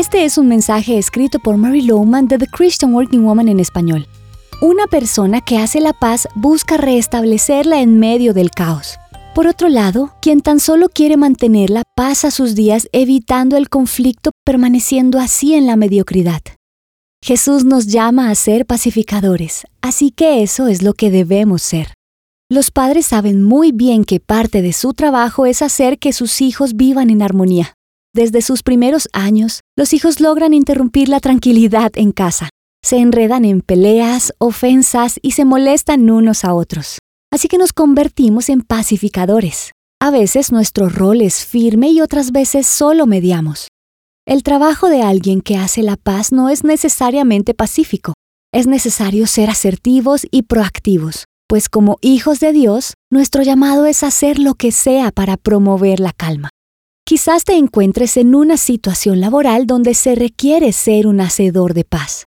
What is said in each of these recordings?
Este es un mensaje escrito por Mary Lowman de The Christian Working Woman en español. Una persona que hace la paz busca restablecerla en medio del caos. Por otro lado, quien tan solo quiere mantenerla pasa sus días evitando el conflicto permaneciendo así en la mediocridad. Jesús nos llama a ser pacificadores, así que eso es lo que debemos ser. Los padres saben muy bien que parte de su trabajo es hacer que sus hijos vivan en armonía. Desde sus primeros años, los hijos logran interrumpir la tranquilidad en casa. Se enredan en peleas, ofensas y se molestan unos a otros. Así que nos convertimos en pacificadores. A veces nuestro rol es firme y otras veces solo mediamos. El trabajo de alguien que hace la paz no es necesariamente pacífico. Es necesario ser asertivos y proactivos, pues como hijos de Dios, nuestro llamado es hacer lo que sea para promover la calma. Quizás te encuentres en una situación laboral donde se requiere ser un hacedor de paz.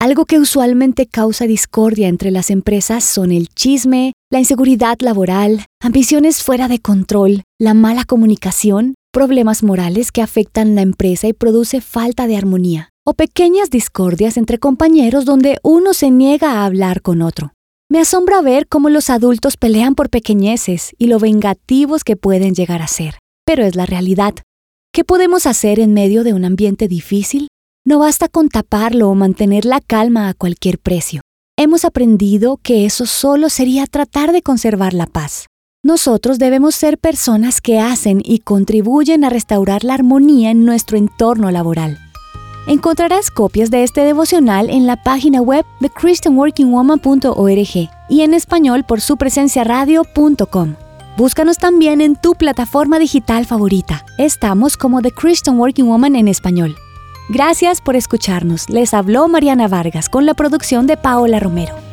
Algo que usualmente causa discordia entre las empresas son el chisme, la inseguridad laboral, ambiciones fuera de control, la mala comunicación, problemas morales que afectan la empresa y produce falta de armonía, o pequeñas discordias entre compañeros donde uno se niega a hablar con otro. Me asombra ver cómo los adultos pelean por pequeñeces y lo vengativos que pueden llegar a ser, pero es la realidad. ¿Qué podemos hacer en medio de un ambiente difícil? No basta con taparlo o mantener la calma a cualquier precio hemos aprendido que eso solo sería tratar de conservar la paz. Nosotros debemos ser personas que hacen y contribuyen a restaurar la armonía en nuestro entorno laboral. Encontrarás copias de este devocional en la página web de christianworkingwoman.org y en español por su presencia radio.com. Búscanos también en tu plataforma digital favorita. Estamos como The Christian Working Woman en español. Gracias por escucharnos. Les habló Mariana Vargas con la producción de Paola Romero.